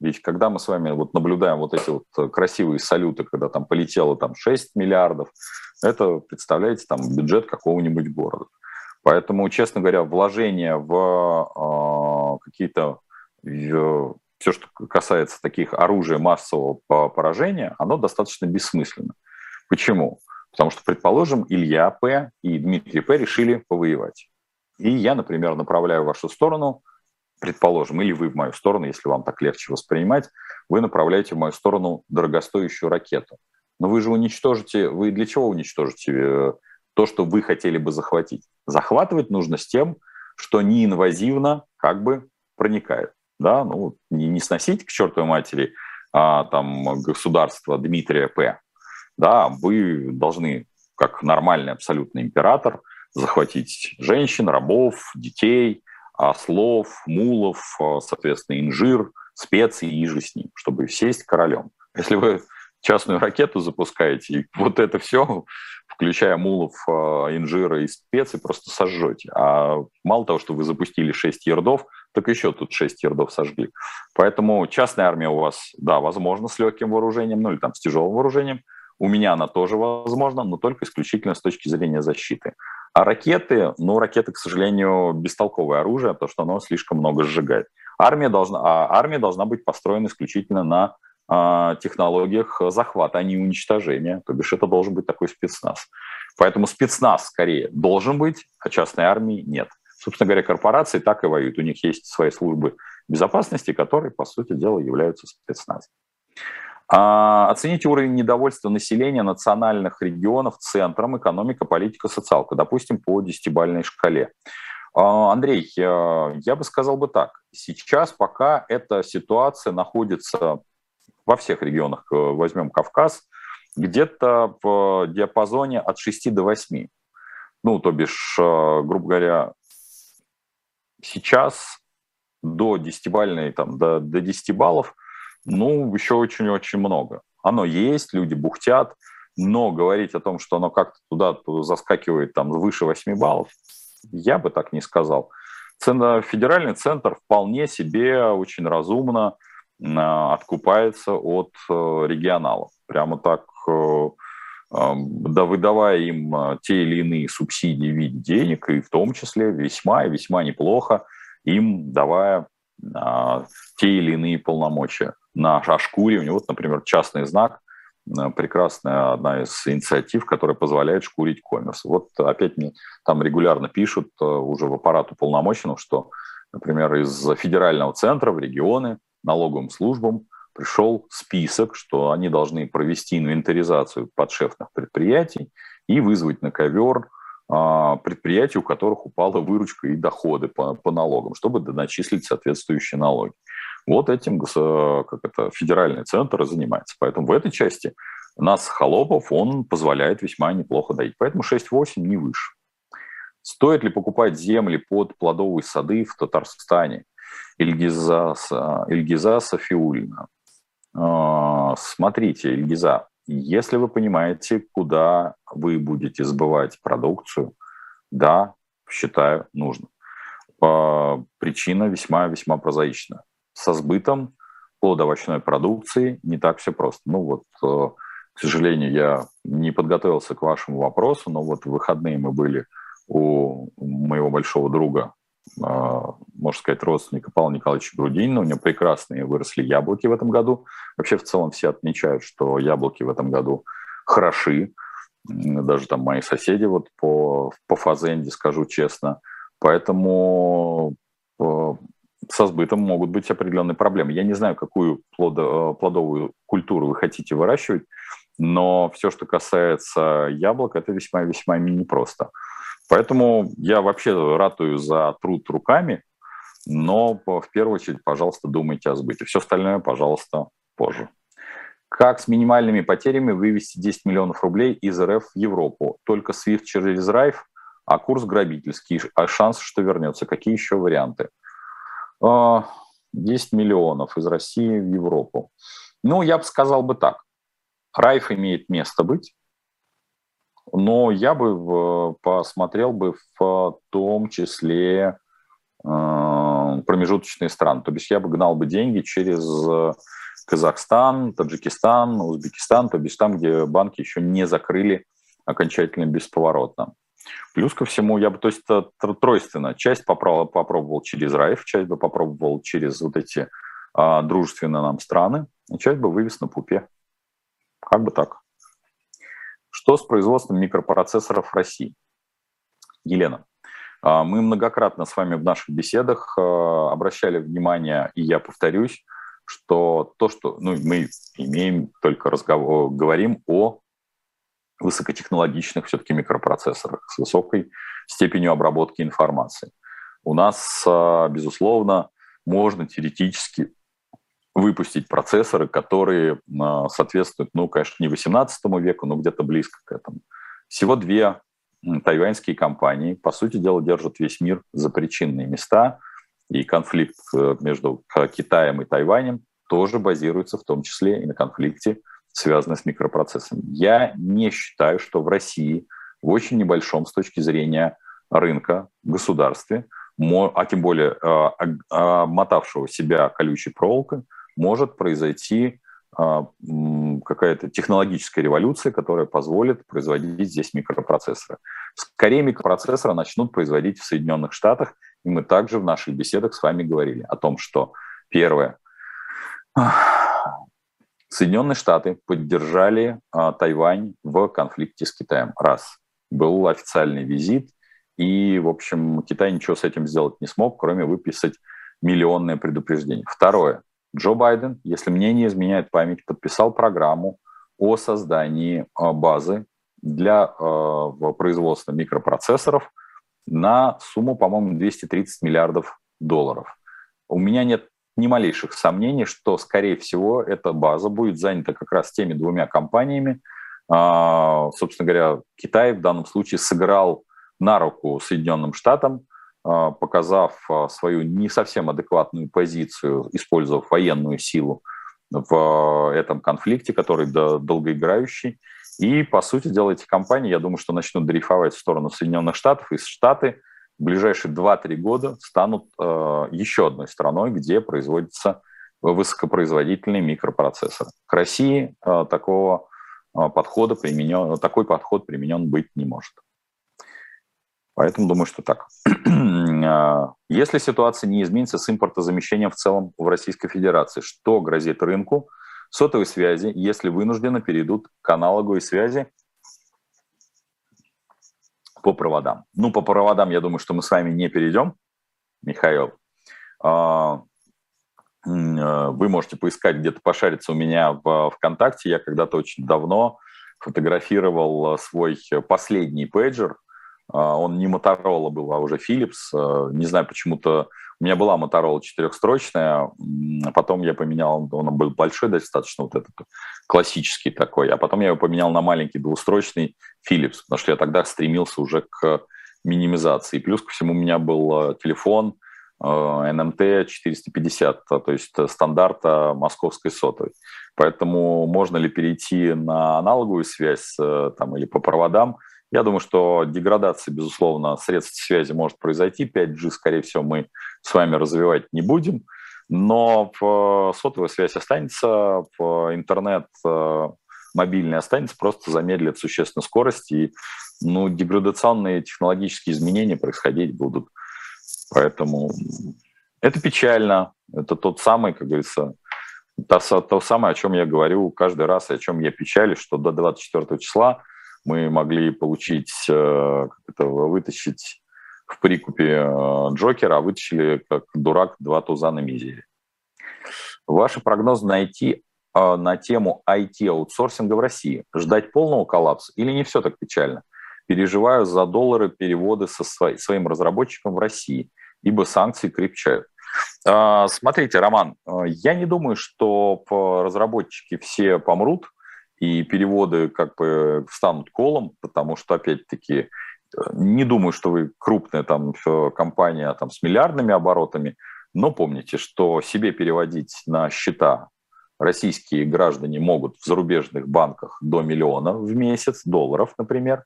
Ведь когда мы с вами вот наблюдаем вот эти вот красивые салюты, когда там полетело там 6 миллиардов, это, представляете, там бюджет какого-нибудь города. Поэтому, честно говоря, вложение в какие-то все, что касается таких оружия массового поражения, оно достаточно бессмысленно. Почему? Потому что, предположим, Илья П. и Дмитрий П. решили повоевать. И я, например, направляю в вашу сторону, предположим, или вы в мою сторону, если вам так легче воспринимать, вы направляете в мою сторону дорогостоящую ракету. Но вы же уничтожите, вы для чего уничтожите э, то, что вы хотели бы захватить? Захватывать нужно с тем, что неинвазивно как бы проникает да, ну, не, не сносить к чертовой матери а, там, государство Дмитрия П., да, вы должны, как нормальный абсолютный император, захватить женщин, рабов, детей, ослов, мулов, а, соответственно, инжир, специи и же с ним, чтобы сесть королем. Если вы частную ракету запускаете, и вот это все, включая мулов, а, инжира и специи, просто сожжете. А мало того, что вы запустили 6 ярдов, так еще тут 6 ярдов сожгли. Поэтому частная армия у вас, да, возможно, с легким вооружением, ну или там с тяжелым вооружением. У меня она тоже возможна, но только исключительно с точки зрения защиты. А ракеты, ну, ракеты, к сожалению, бестолковое оружие, потому что оно слишком много сжигает. Армия должна, а армия должна быть построена исключительно на технологиях захвата, а не уничтожения. То бишь это должен быть такой спецназ. Поэтому спецназ скорее должен быть, а частной армии нет. Собственно говоря, корпорации так и воюют. У них есть свои службы безопасности, которые, по сути дела, являются спецназом. А, оцените уровень недовольства населения национальных регионов центром экономика, политика, социалка, допустим, по десятибальной шкале. А, Андрей, я бы сказал бы так. Сейчас пока эта ситуация находится во всех регионах, э, возьмем Кавказ, где-то в диапазоне от 6 до 8. Ну, то бишь, э, грубо говоря, сейчас до 10-бальной, там, до, до 10 баллов, ну, еще очень-очень много. Оно есть, люди бухтят, но говорить о том, что оно как-то туда заскакивает там выше 8 баллов, я бы так не сказал. Федеральный центр вполне себе очень разумно откупается от э, регионалов. Прямо так э, да, выдавая им те или иные субсидии в виде денег, и в том числе весьма и весьма неплохо им давая а, те или иные полномочия на шкуре. У него, вот, например, частный знак, прекрасная одна из инициатив, которая позволяет шкурить коммерс. Вот опять мне там регулярно пишут уже в аппарат уполномоченных, что, например, из федерального центра в регионы налоговым службам пришел список, что они должны провести инвентаризацию подшефных предприятий и вызвать на ковер а, предприятий, у которых упала выручка и доходы по, по налогам, чтобы доначислить соответствующие налоги. Вот этим как это, федеральный центр занимается. Поэтому в этой части нас, холопов, он позволяет весьма неплохо дать. Поэтому 6-8 не выше. Стоит ли покупать земли под плодовые сады в Татарстане? Ильгиза, Ильгиза Софиулина. А, смотрите, Ильгиза, если вы понимаете, куда вы будете сбывать продукцию, да, считаю, нужно. Причина весьма-весьма прозаична. Со сбытом плодовочной продукции не так все просто. Ну вот, э, к сожалению, я не подготовился к вашему вопросу, но вот в выходные мы были у моего большого друга можно сказать, родственника Павла Николаевича Грудинина. У него прекрасные выросли яблоки в этом году. Вообще, в целом, все отмечают, что яблоки в этом году хороши. Даже там мои соседи вот по, по фазенде, скажу честно. Поэтому э, со сбытом могут быть определенные проблемы. Я не знаю, какую плодо, плодовую культуру вы хотите выращивать, но все, что касается яблок, это весьма-весьма непросто. Поэтому я вообще ратую за труд руками, но в первую очередь, пожалуйста, думайте о сбыте. Все остальное, пожалуйста, позже. Как с минимальными потерями вывести 10 миллионов рублей из РФ в Европу? Только SWIFT через Райф, а курс грабительский, а шанс, что вернется. Какие еще варианты? 10 а, миллионов из России в Европу. Ну, я бы сказал бы так. Райф имеет место быть, но я бы посмотрел бы в том числе э, промежуточные страны. То есть я бы гнал бы деньги через Казахстан, Таджикистан, Узбекистан, то есть там, где банки еще не закрыли окончательно бесповоротно. Плюс ко всему, я бы, то есть тройственно, часть попробовал, попробовал через Райф, часть бы попробовал через вот эти а, дружественные нам страны, и часть бы вывез на пупе. Как бы так. Что с производством микропроцессоров в России? Елена, а, мы многократно с вами в наших беседах а, обращали внимание, и я повторюсь, что то, что ну, мы имеем, только разговор, говорим о высокотехнологичных все-таки микропроцессорах с высокой степенью обработки информации. У нас, а, безусловно, можно теоретически выпустить процессоры, которые а, соответствуют, ну, конечно, не 18 веку, но где-то близко к этому. Всего две тайваньские компании, по сути дела, держат весь мир за причинные места – и конфликт э, между Китаем и Тайванем тоже базируется в том числе и на конфликте, связанном с микропроцессами. Я не считаю, что в России в очень небольшом с точки зрения рынка государстве, а тем более обмотавшего себя колючей проволокой, может произойти э, какая-то технологическая революция, которая позволит производить здесь микропроцессоры. Скорее микропроцессоры начнут производить в Соединенных Штатах, и мы также в наших беседах с вами говорили о том, что первое, Соединенные Штаты поддержали а, Тайвань в конфликте с Китаем. Раз. Был официальный визит, и, в общем, Китай ничего с этим сделать не смог, кроме выписать миллионное предупреждение. Второе. Джо Байден, если мне не изменяет память, подписал программу о создании а, базы для э, производства микропроцессоров на сумму, по-моему, 230 миллиардов долларов. У меня нет ни малейших сомнений, что, скорее всего, эта база будет занята как раз теми двумя компаниями. Э, собственно говоря, Китай в данном случае сыграл на руку Соединенным Штатам, показав свою не совсем адекватную позицию, использовав военную силу в этом конфликте, который долгоиграющий. И, по сути дела, эти компании, я думаю, что начнут дрейфовать в сторону Соединенных Штатов, и Штаты в ближайшие 2-3 года станут еще одной страной, где производятся высокопроизводительные микропроцессоры. К России такого подхода применен, такой подход применен быть не может. Поэтому думаю, что так. Э, если ситуация не изменится с импортозамещением в целом в Российской Федерации, что грозит рынку – сотовой связи, если вынужденно перейдут к аналоговой связи по проводам. Ну, по проводам, я думаю, что мы с вами не перейдем, Михаил. А, вы можете поискать, где-то пошариться у меня в ВКонтакте. Я когда-то очень давно фотографировал свой последний пейджер. А, он не Motorola был, а уже Philips. А, не знаю, почему-то у меня была Motorola четырехстрочная, а потом я поменял, он был большой достаточно, вот этот классический такой, а потом я его поменял на маленький двустрочный Philips, потому что я тогда стремился уже к минимизации. Плюс ко всему у меня был э, телефон NMT э, 450, то есть стандарта московской сотовой. Поэтому можно ли перейти на аналоговую связь э, там, или по проводам – я думаю, что деградация, безусловно, средств связи может произойти. 5G, скорее всего, мы с вами развивать не будем. Но сотовая связь останется, интернет э, мобильный останется, просто замедлит существенно скорость, и ну, деградационные технологические изменения происходить будут. Поэтому это печально. Это тот самый, как говорится, то, то самое, о чем я говорю каждый раз, о чем я печалюсь, что до 24 числа мы могли получить, э, как это, вытащить в прикупе э, Джокера, а вытащили как дурак два туза на мизере. Ваши прогнозы найти э, на тему IT-аутсорсинга в России. Ждать полного коллапса или не все так печально? Переживаю за доллары переводы со своим разработчиком в России, ибо санкции крепчают. А, смотрите, Роман, я не думаю, что разработчики все помрут, и переводы как бы встанут колом, потому что, опять-таки, не думаю, что вы крупная там компания там, с миллиардными оборотами, но помните, что себе переводить на счета российские граждане могут в зарубежных банках до миллиона в месяц, долларов, например.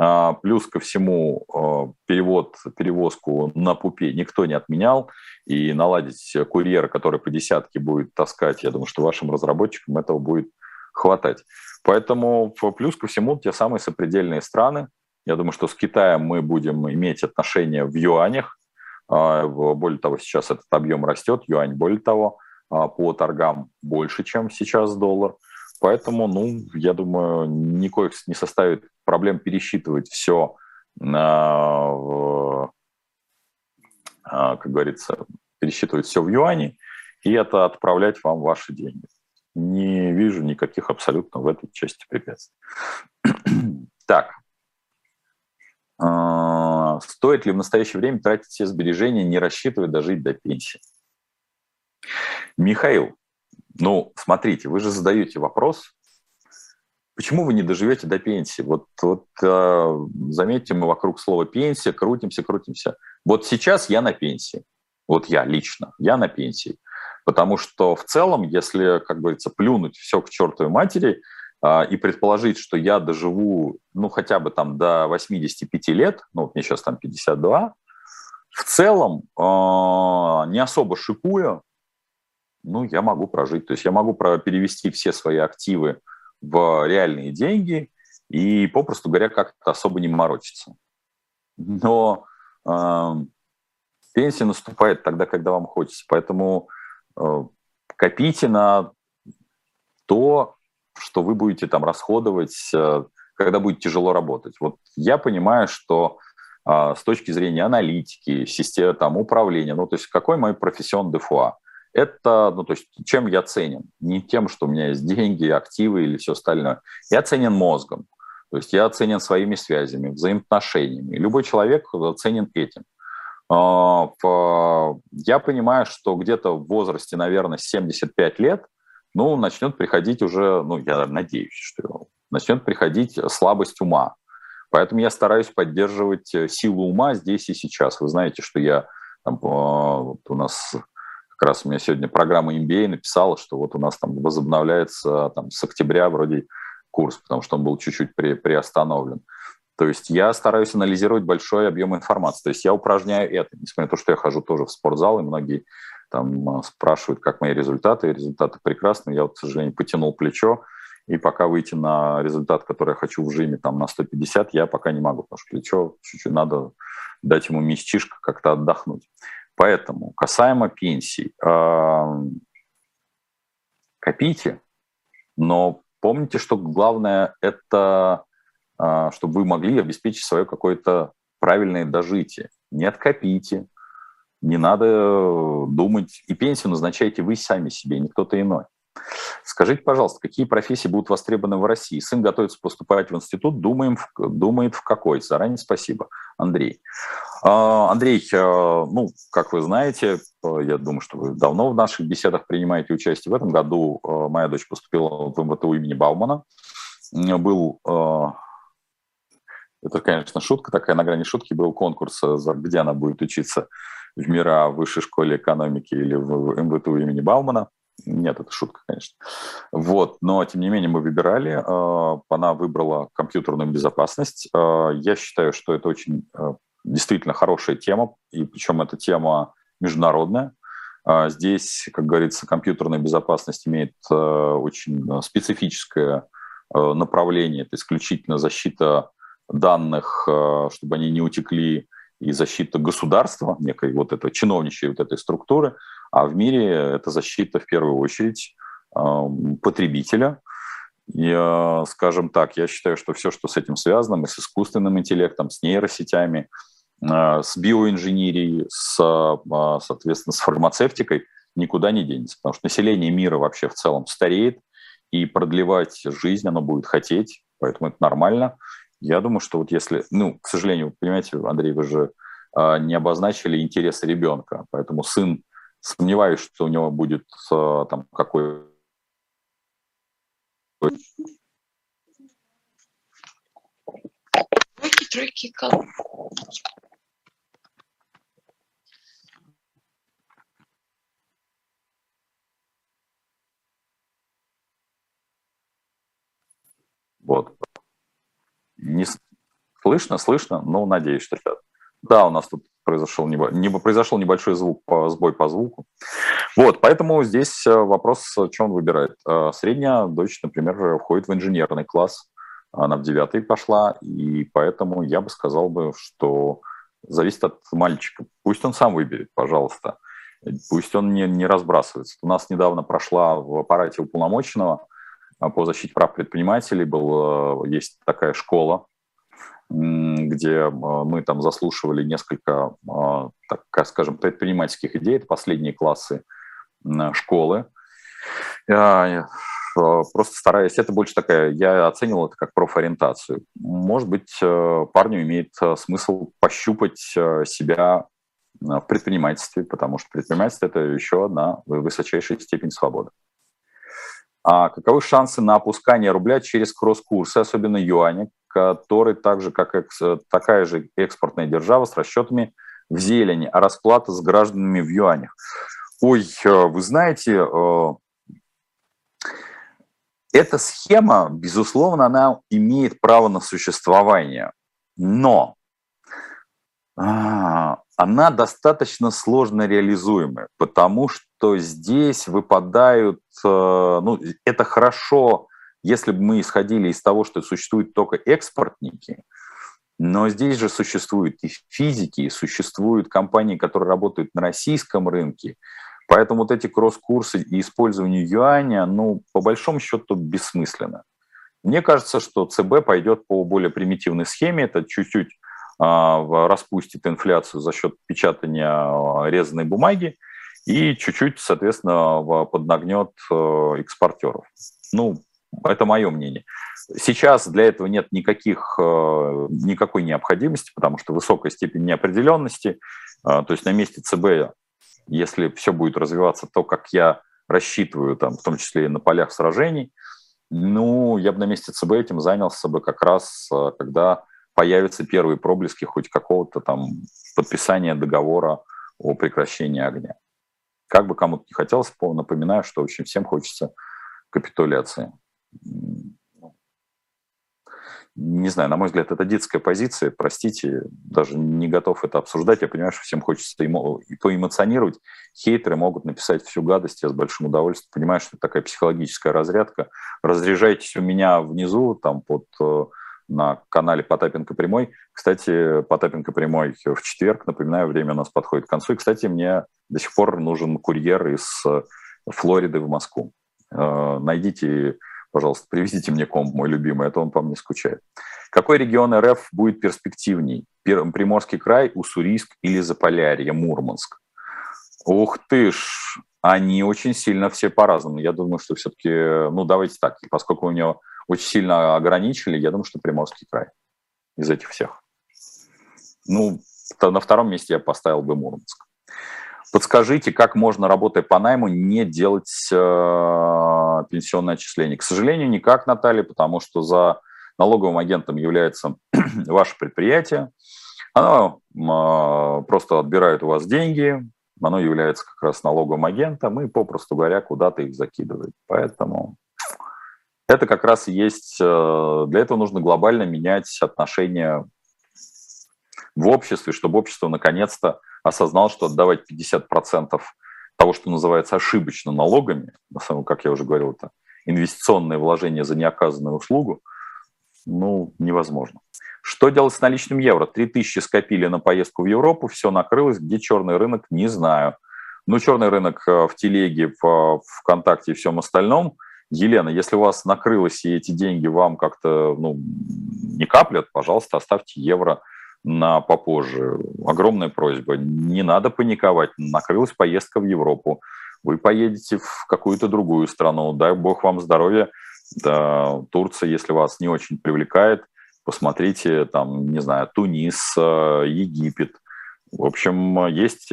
А, плюс ко всему а, перевод, перевозку на пупе никто не отменял, и наладить курьера, который по десятке будет таскать, я думаю, что вашим разработчикам этого будет хватать. Поэтому плюс ко всему те самые сопредельные страны, я думаю, что с Китаем мы будем иметь отношения в юанях. А, более того, сейчас этот объем растет, юань более того, а, по торгам больше, чем сейчас доллар. Поэтому, ну, я думаю, никаких не составит проблем пересчитывать все, а, как говорится, пересчитывать все в юане и это отправлять вам ваши деньги. Не вижу никаких абсолютно в этой части препятствий. так, а, стоит ли в настоящее время тратить все сбережения, не рассчитывая дожить до пенсии? Михаил, ну, смотрите, вы же задаете вопрос, почему вы не доживете до пенсии? Вот, вот э, заметьте, мы вокруг слова пенсия крутимся, крутимся. Вот сейчас я на пенсии. Вот я лично, я на пенсии. Потому что в целом, если, как говорится, плюнуть все к чертовой матери – а, и предположить, что я доживу, ну, хотя бы там до 85 лет, ну, вот мне сейчас там 52, в целом, а, не особо шикуя, ну, я могу прожить. То есть я могу перевести все свои активы в реальные деньги и, попросту говоря, как-то особо не морочиться. Но э, пенсия наступает тогда, когда вам хочется. Поэтому копите на то, что вы будете там расходовать, э, когда будет тяжело работать. Вот я понимаю, что а, с точки зрения аналитики, системы там, управления, ну, то есть какой мой профессион ДФУА? Это, ну, то есть чем я ценен? Не тем, что у меня есть деньги, активы или все остальное. Я ценен мозгом. То есть я ценен своими связями, взаимоотношениями. Любой человек ценен этим. А, я понимаю, что где-то в возрасте, наверное, 75 лет – ну, начнет приходить уже, ну, я надеюсь, что начнет приходить слабость ума. Поэтому я стараюсь поддерживать э, силу ума здесь и сейчас. Вы знаете, что я там, э, вот у нас как раз у меня сегодня программа MBA написала, что вот у нас там возобновляется там, с октября вроде курс, потому что он был чуть-чуть при, приостановлен. То есть я стараюсь анализировать большой объем информации. То есть я упражняю это, несмотря на то, что я хожу тоже в спортзал, и многие там а, спрашивают, как мои результаты, результаты прекрасные, я вот, к сожалению, потянул плечо, и пока выйти на результат, который я хочу в жиме там, на 150, я пока не могу, потому что плечо чуть-чуть надо дать ему местишко как-то отдохнуть. Поэтому касаемо пенсий, э, копите, но помните, что главное это, чтобы вы могли обеспечить свое какое-то правильное дожитие. Не откопите, не надо э, думать. И пенсию назначаете вы сами себе, не кто-то иной. Скажите, пожалуйста, какие профессии будут востребованы в России? Сын готовится поступать в институт, думаем, думает в какой. Заранее спасибо, Андрей. А, Андрей, э, ну, как вы знаете, э, я думаю, что вы давно в наших беседах принимаете участие. В этом году моя дочь поступила в МВТУ имени Баумана. Был это, конечно, шутка такая, на грани шутки был конкурс, где она будет учиться в МИРА, в Высшей школе экономики или в МВТУ имени Баумана. Нет, это шутка, конечно. Вот, но тем не менее мы выбирали. Э, она выбрала компьютерную безопасность. Э, я считаю, что это очень э, действительно хорошая тема, и причем эта тема международная. Здесь, как говорится, компьютерная безопасность имеет очень специфическое направление. Это исключительно защита данных, чтобы они не утекли и защита государства, некой вот этой чиновничьей вот этой структуры, а в мире это защита в первую очередь потребителя. И, скажем так, я считаю, что все, что с этим связано, и с искусственным интеллектом, с нейросетями, с биоинженерией, с, соответственно, с фармацевтикой, никуда не денется, потому что население мира вообще в целом стареет, и продлевать жизнь оно будет хотеть, поэтому это нормально. Я думаю, что вот если, ну, к сожалению, понимаете, Андрей, вы же э, не обозначили интересы ребенка, поэтому сын Сомневаюсь, что у него будет там какой Тройки, тройки, Вот. Не слышно, слышно, но надеюсь, что сейчас. Да, у нас тут произошел. Небо... произошел небольшой звук, сбой по звуку. Вот, поэтому здесь э, вопрос, что он выбирает. Э, средняя дочь, например, входит в инженерный класс, она в девятый пошла, и поэтому я бы сказал бы, что зависит от мальчика. Пусть он сам выберет, пожалуйста. Пусть он не, не разбрасывается. У нас недавно прошла в аппарате уполномоченного по защите прав предпринимателей был, э, есть такая школа, где э, мы там заслушивали несколько, э, так скажем, предпринимательских идей. Это последние классы школы. Просто стараясь, это больше такая, я оценивал это как профориентацию. Может быть, парню имеет смысл пощупать себя в предпринимательстве, потому что предпринимательство – это еще одна высочайшая степень свободы. А каковы шансы на опускание рубля через кросс-курсы, особенно юаня, который так же, как экс, такая же экспортная держава с расчетами в зелени, а расплата с гражданами в юанях? Ой, э, вы знаете, э, эта схема, безусловно, она имеет право на существование, но а, она достаточно сложно реализуемая, потому что здесь выпадают, э, ну, это хорошо, если бы мы исходили из того, что существуют только экспортники, но здесь же существуют и физики, и существуют компании, которые работают на российском рынке. Поэтому вот эти кросс-курсы и использование юаня, ну, по большому счету, бессмысленно. Мне кажется, что ЦБ пойдет по более примитивной схеме. Это чуть-чуть а, распустит инфляцию за счет печатания а, резаной бумаги и чуть-чуть, соответственно, поднагнет э, экспортеров. Ну, это мое мнение. Сейчас для этого нет никаких, э, никакой необходимости, потому что высокая степень неопределенности. А, то есть на месте ЦБ, если все будет развиваться то, как я рассчитываю, там, в том числе и на полях сражений, ну, я бы на месте ЦБ этим занялся бы как раз, э, когда появятся первые проблески хоть какого-то там подписания договора о прекращении огня. Как бы кому-то не хотелось, напоминаю, что очень всем хочется капитуляции. Не знаю, на мой взгляд, это детская позиция, простите, даже не готов это обсуждать. Я понимаю, что всем хочется эмо... поэмоционировать. Хейтеры могут написать всю гадость, я с большим удовольствием понимаю, что это такая психологическая разрядка. Разряжайтесь у меня внизу, там под э, на канале Потапенко Прямой. Кстати, Потапенко Прямой в четверг, напоминаю, время у нас подходит к концу. И, кстати, мне до сих пор нужен курьер из э, Флориды в Москву. Э, найдите, пожалуйста, привезите мне комп, мой любимый, а он по мне скучает. Какой регион РФ будет перспективней? Приморский край, Уссурийск или Заполярье, Мурманск? Ух ты ж, они очень сильно все по-разному. Я думаю, что все-таки, ну давайте так, поскольку у него очень сильно ограничили, я думаю, что Приморский край из этих всех. Ну, на втором месте я поставил бы Мурманск. Подскажите, как можно, работая по найму, не делать э, пенсионное отчисление? К сожалению, никак, Наталья, потому что за налоговым агентом является ваше предприятие. Оно э, просто отбирает у вас деньги, оно является как раз налоговым агентом и, попросту говоря, куда-то их закидывает. Поэтому это как раз и есть, э, для этого нужно глобально менять отношения в обществе, чтобы общество наконец-то осознало, что отдавать 50% того, что называется ошибочно налогами, на самом, как я уже говорил, это инвестиционное вложение за неоказанную услугу, ну, невозможно. Что делать с наличным евро? 3000 скопили на поездку в Европу, все накрылось. Где черный рынок? Не знаю. Ну, черный рынок э, в телеге, в ВКонтакте и всем остальном – Елена, если у вас накрылось и эти деньги вам как-то ну, не каплят, пожалуйста, оставьте евро на попозже. Огромная просьба. Не надо паниковать. Накрылась поездка в Европу. Вы поедете в какую-то другую страну. Дай бог вам здоровья. Да, Турция, если вас не очень привлекает, посмотрите там, не знаю, Тунис, э, Египет. В общем, есть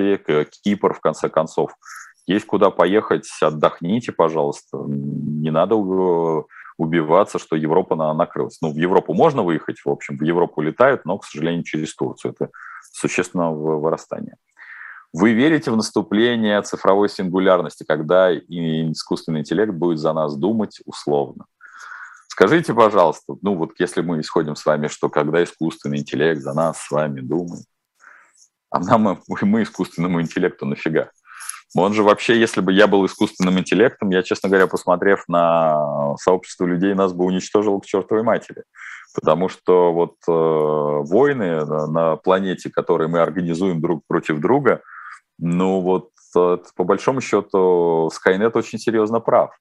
Кипр, в конце концов. Есть куда поехать, отдохните, пожалуйста. Не надо убиваться, что Европа накрылась. Ну, в Европу можно выехать, в общем, в Европу летают, но, к сожалению, через Турцию. Это существенное вырастание. Вы верите в наступление цифровой сингулярности, когда искусственный интеллект будет за нас думать условно? Скажите, пожалуйста, ну вот если мы исходим с вами, что когда искусственный интеллект за нас с вами думает, а нам, мы искусственному интеллекту нафига? Он же вообще, если бы я был искусственным интеллектом, я, честно говоря, посмотрев на сообщество людей, нас бы уничтожил к чертовой матери. Потому что вот э, войны на, на планете, которые мы организуем друг против друга, ну вот э, по большому счету Skynet очень серьезно прав.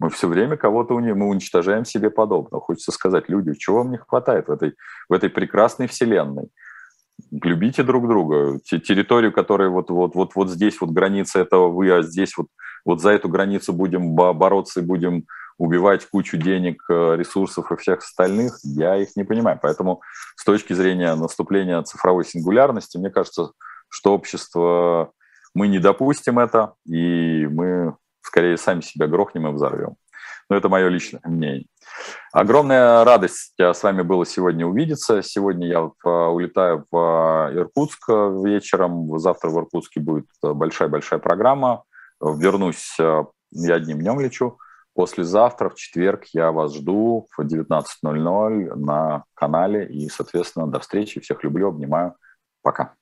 Мы все время кого-то мы уничтожаем себе подобного. Хочется сказать, люди, чего вам не хватает в этой, в этой прекрасной вселенной? Любите друг друга. Территорию, которая вот, вот, вот, вот здесь, вот граница этого вы, а здесь вот, вот за эту границу будем бороться и будем убивать кучу денег, э, ресурсов и всех остальных, я их не понимаю. Поэтому с точки зрения наступления цифровой сингулярности, мне кажется, что общество, мы не допустим это, и мы скорее сами себя грохнем и взорвем. Но это мое личное мнение. Огромная радость с вами было сегодня увидеться. Сегодня я а, улетаю в а, Иркутск вечером. Завтра в Иркутске будет большая-большая программа. Вернусь, а, я одним днем лечу. Послезавтра, в четверг, я вас жду в 19.00 на канале. И, соответственно, до встречи. Всех люблю, обнимаю. Пока.